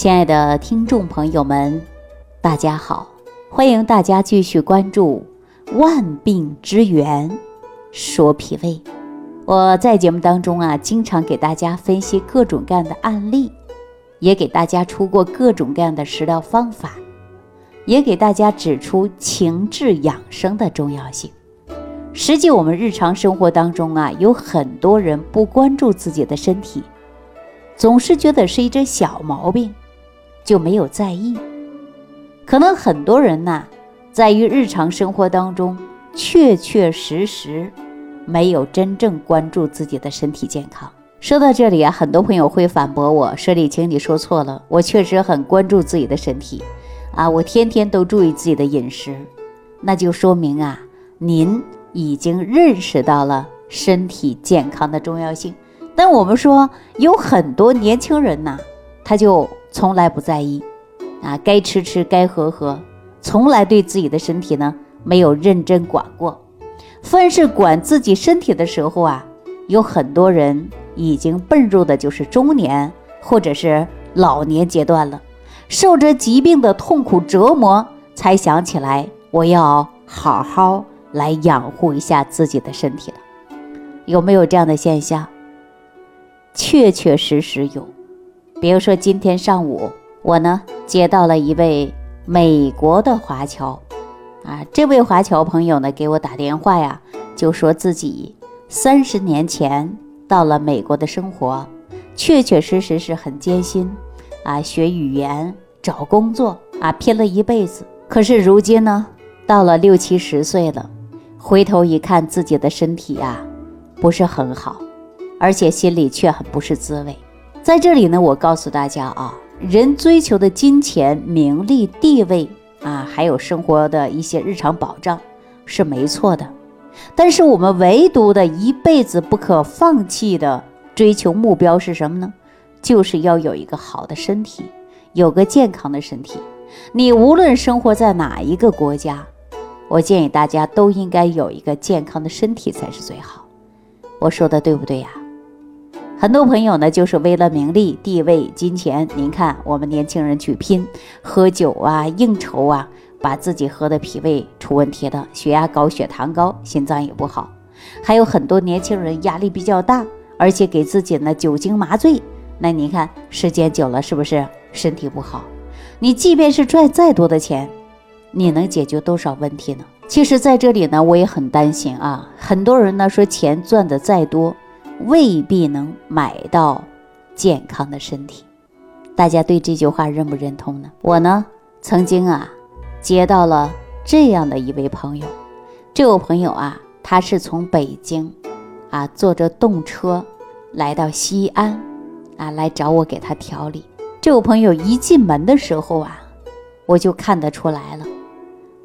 亲爱的听众朋友们，大家好，欢迎大家继续关注《万病之源说脾胃》。我在节目当中啊，经常给大家分析各种各样的案例，也给大家出过各种各样的食疗方法，也给大家指出情志养生的重要性。实际我们日常生活当中啊，有很多人不关注自己的身体，总是觉得是一只小毛病。就没有在意，可能很多人呐，在于日常生活当中，确确实实没有真正关注自己的身体健康。说到这里啊，很多朋友会反驳我说：“李晴，你说错了，我确实很关注自己的身体，啊，我天天都注意自己的饮食，那就说明啊，您已经认识到了身体健康的重要性。但我们说有很多年轻人呐，他就。从来不在意，啊，该吃吃，该喝喝，从来对自己的身体呢没有认真管过。凡是管自己身体的时候啊，有很多人已经奔入的就是中年或者是老年阶段了，受着疾病的痛苦折磨，才想起来我要好好来养护一下自己的身体了。有没有这样的现象？确确实实有。比如说，今天上午我呢接到了一位美国的华侨，啊，这位华侨朋友呢给我打电话呀，就说自己三十年前到了美国的生活，确确实实是很艰辛，啊，学语言、找工作啊，拼了一辈子。可是如今呢，到了六七十岁了，回头一看自己的身体呀，不是很好，而且心里却很不是滋味。在这里呢，我告诉大家啊，人追求的金钱、名利、地位啊，还有生活的一些日常保障是没错的，但是我们唯独的一辈子不可放弃的追求目标是什么呢？就是要有一个好的身体，有个健康的身体。你无论生活在哪一个国家，我建议大家都应该有一个健康的身体才是最好。我说的对不对呀？很多朋友呢，就是为了名利、地位、金钱。您看，我们年轻人去拼，喝酒啊、应酬啊，把自己喝的脾胃出问题了，血压高、血糖高，心脏也不好。还有很多年轻人压力比较大，而且给自己呢酒精麻醉。那您看，时间久了是不是身体不好？你即便是赚再多的钱，你能解决多少问题呢？其实，在这里呢，我也很担心啊。很多人呢说，钱赚的再多。未必能买到健康的身体，大家对这句话认不认同呢？我呢，曾经啊，接到了这样的一位朋友，这位朋友啊，他是从北京啊坐着动车来到西安啊来找我给他调理。这位朋友一进门的时候啊，我就看得出来了，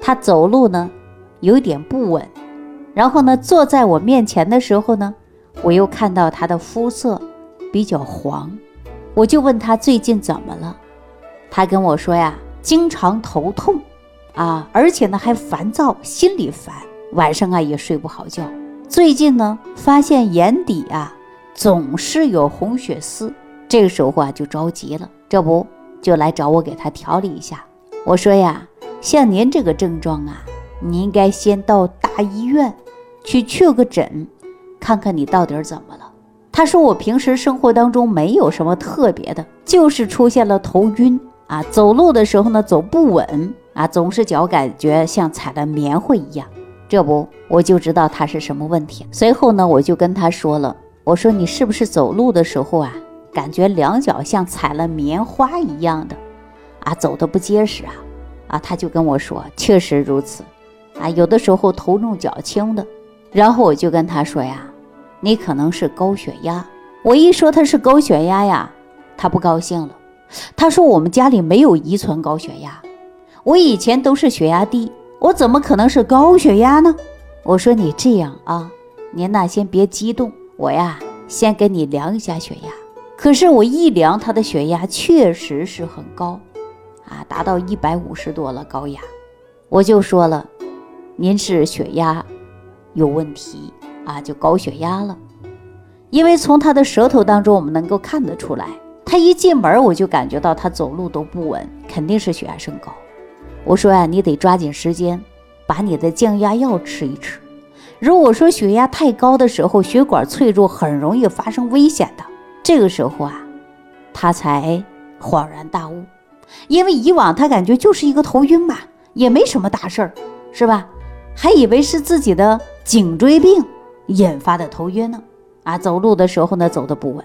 他走路呢有点不稳，然后呢坐在我面前的时候呢。我又看到他的肤色比较黄，我就问他最近怎么了。他跟我说呀，经常头痛啊，而且呢还烦躁，心里烦，晚上啊也睡不好觉。最近呢发现眼底啊总是有红血丝，这个时候啊就着急了，这不就来找我给他调理一下。我说呀，像您这个症状啊，你应该先到大医院去确个诊。看看你到底怎么了？他说我平时生活当中没有什么特别的，就是出现了头晕啊，走路的时候呢走不稳啊，总是脚感觉像踩了棉花一样。这不我就知道他是什么问题。随后呢我就跟他说了，我说你是不是走路的时候啊，感觉两脚像踩了棉花一样的啊，走的不结实啊？啊，他就跟我说确实如此啊，有的时候头重脚轻的。然后我就跟他说呀。你可能是高血压，我一说他是高血压呀，他不高兴了。他说我们家里没有遗传高血压，我以前都是血压低，我怎么可能是高血压呢？我说你这样啊，您呐先别激动，我呀先给你量一下血压。可是我一量他的血压确实是很高，啊，达到一百五十多了高压，我就说了，您是血压有问题。啊，就高血压了，因为从他的舌头当中，我们能够看得出来，他一进门我就感觉到他走路都不稳，肯定是血压升高。我说呀，你得抓紧时间把你的降压药吃一吃。如果说血压太高的时候，血管脆弱，很容易发生危险的。这个时候啊，他才恍然大悟，因为以往他感觉就是一个头晕嘛，也没什么大事儿，是吧？还以为是自己的颈椎病引发的头晕呢。啊，走路的时候呢，走的不稳。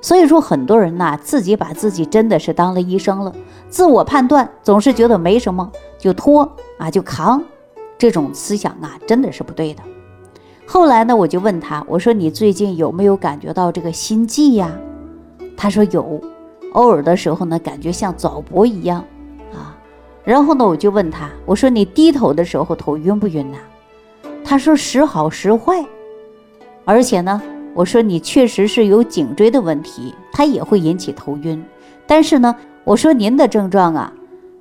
所以说，很多人呐，自己把自己真的是当了医生了，自我判断总是觉得没什么，就拖啊，就扛。这种思想啊，真的是不对的。后来呢，我就问他，我说你最近有没有感觉到这个心悸呀？他说有，偶尔的时候呢，感觉像早搏一样啊。然后呢，我就问他，我说你低头的时候头晕不晕呐？他说时好时坏，而且呢，我说你确实是有颈椎的问题，它也会引起头晕。但是呢，我说您的症状啊，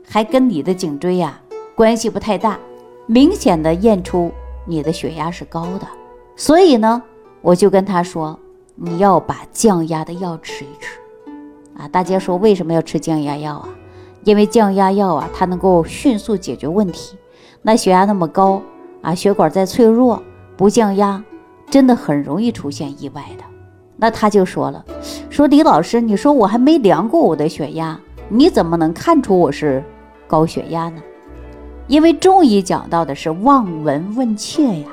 还跟你的颈椎呀关系不太大。明显的验出你的血压是高的，所以呢，我就跟他说，你要把降压的药吃一吃，啊，大家说为什么要吃降压药啊？因为降压药啊，它能够迅速解决问题。那血压那么高啊，血管再脆弱，不降压，真的很容易出现意外的。那他就说了，说李老师，你说我还没量过我的血压，你怎么能看出我是高血压呢？因为中医讲到的是望闻问切呀，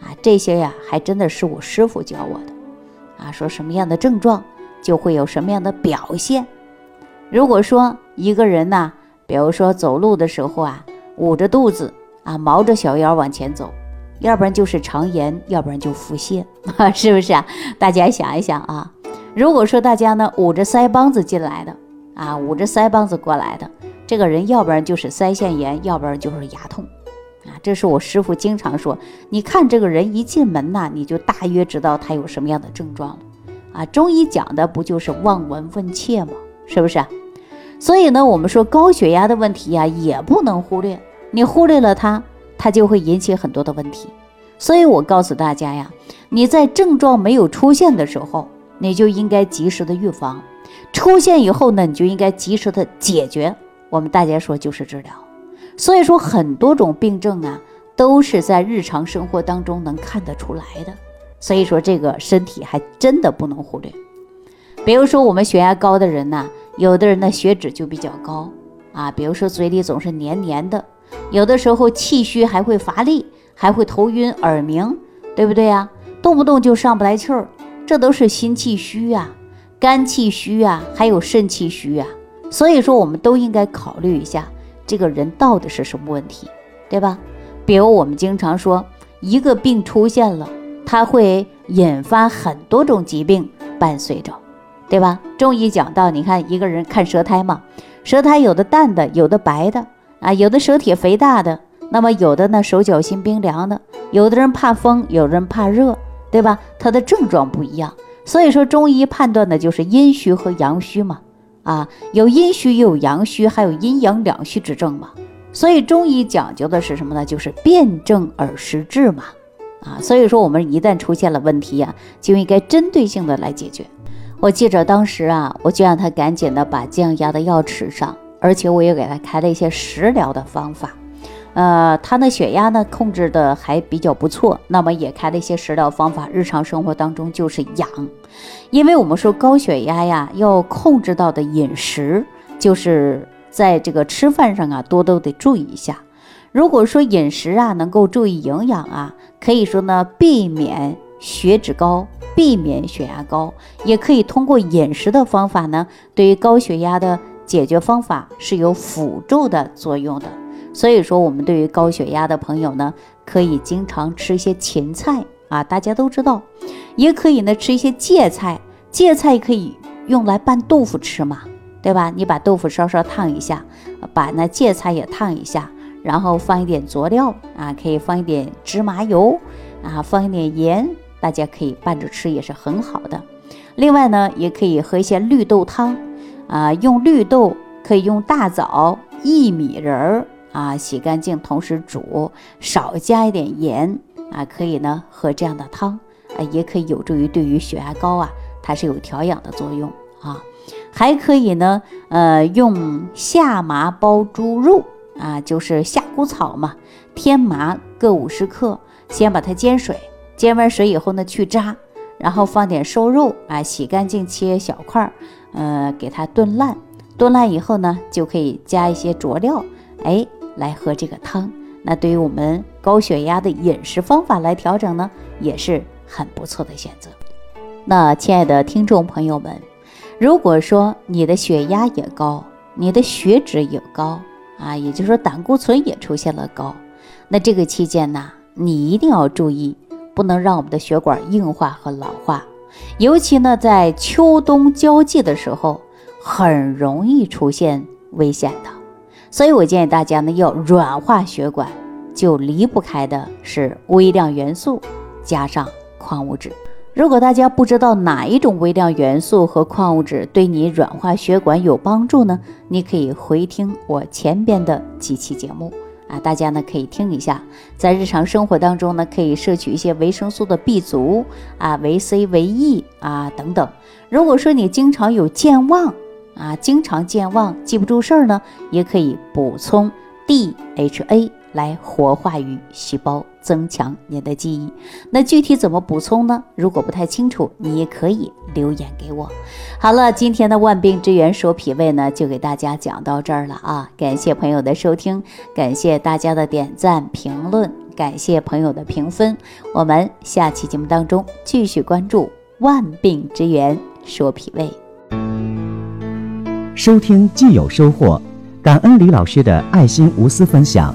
啊，这些呀还真的是我师傅教我的，啊，说什么样的症状就会有什么样的表现。如果说一个人呢，比如说走路的时候啊，捂着肚子啊，毛着小腰往前走，要不然就是肠炎，要不然就腹泻，是不是啊？大家想一想啊，如果说大家呢捂着腮帮子进来的，啊，捂着腮帮子过来的。这个人要不然就是腮腺炎，要不然就是牙痛，啊，这是我师傅经常说。你看这个人一进门呐，你就大约知道他有什么样的症状了，啊，中医讲的不就是望闻问切吗？是不是？所以呢，我们说高血压的问题呀，也不能忽略。你忽略了它，它就会引起很多的问题。所以我告诉大家呀，你在症状没有出现的时候，你就应该及时的预防；出现以后呢，你就应该及时的解决。我们大家说就是治疗，所以说很多种病症啊，都是在日常生活当中能看得出来的。所以说这个身体还真的不能忽略。比如说我们血压高的人呢，有的人的血脂就比较高啊，比如说嘴里总是黏黏的，有的时候气虚还会乏力，还会头晕耳鸣，对不对呀？动不动就上不来气儿，这都是心气虚啊、肝气虚啊，还有肾气虚啊。所以说，我们都应该考虑一下这个人到底是什么问题，对吧？比如我们经常说，一个病出现了，它会引发很多种疾病伴随着，对吧？中医讲到，你看一个人看舌苔嘛，舌苔有的淡的，有的白的啊，有的舌铁肥大的，那么有的呢手脚心冰凉的，有的人怕风，有的人怕热，对吧？他的症状不一样，所以说中医判断的就是阴虚和阳虚嘛。啊，有阴虚又有阳虚，还有阴阳两虚之症嘛。所以中医讲究的是什么呢？就是辨证而实治嘛。啊，所以说我们一旦出现了问题呀，就应该针对性的来解决。我记着当时啊，我就让他赶紧的把降压的药吃上，而且我也给他开了一些食疗的方法。呃，他的血压呢控制的还比较不错，那么也开了一些食疗方法，日常生活当中就是养，因为我们说高血压呀，要控制到的饮食，就是在这个吃饭上啊，多都得注意一下。如果说饮食啊能够注意营养啊，可以说呢避免血脂高，避免血压高，也可以通过饮食的方法呢，对于高血压的解决方法是有辅助的作用的。所以说，我们对于高血压的朋友呢，可以经常吃一些芹菜啊，大家都知道，也可以呢吃一些芥菜，芥菜可以用来拌豆腐吃嘛，对吧？你把豆腐稍稍烫一下，把那芥菜也烫一下，然后放一点佐料啊，可以放一点芝麻油啊，放一点盐，大家可以拌着吃也是很好的。另外呢，也可以喝一些绿豆汤啊，用绿豆可以用大枣、薏米仁儿。啊，洗干净，同时煮，少加一点盐啊，可以呢喝这样的汤啊，也可以有助于对于血压高啊，它是有调养的作用啊。还可以呢，呃，用夏麻包猪肉啊，就是夏枯草嘛，天麻各五十克，先把它煎水，煎完水以后呢去渣，然后放点瘦肉啊，洗干净切小块儿，呃，给它炖烂，炖烂以后呢就可以加一些佐料，哎，来喝这个汤。那对于我们高血压的饮食方法来调整呢，也是很不错的选择。那亲爱的听众朋友们。如果说你的血压也高，你的血脂也高啊，也就是说胆固醇也出现了高，那这个期间呢，你一定要注意，不能让我们的血管硬化和老化，尤其呢在秋冬交际的时候，很容易出现危险的。所以我建议大家呢，要软化血管，就离不开的是微量元素加上矿物质。如果大家不知道哪一种微量元素和矿物质对你软化血管有帮助呢？你可以回听我前边的几期节目啊，大家呢可以听一下，在日常生活当中呢，可以摄取一些维生素的 B 族啊、维 C、维 E 啊等等。如果说你经常有健忘啊，经常健忘记不住事儿呢，也可以补充 DHA 来活化于细胞。增强您的记忆，那具体怎么补充呢？如果不太清楚，你也可以留言给我。好了，今天的万病之源说脾胃呢，就给大家讲到这儿了啊！感谢朋友的收听，感谢大家的点赞评论，感谢朋友的评分。我们下期节目当中继续关注万病之源说脾胃。收听既有收获，感恩李老师的爱心无私分享。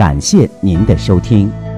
感谢您的收听。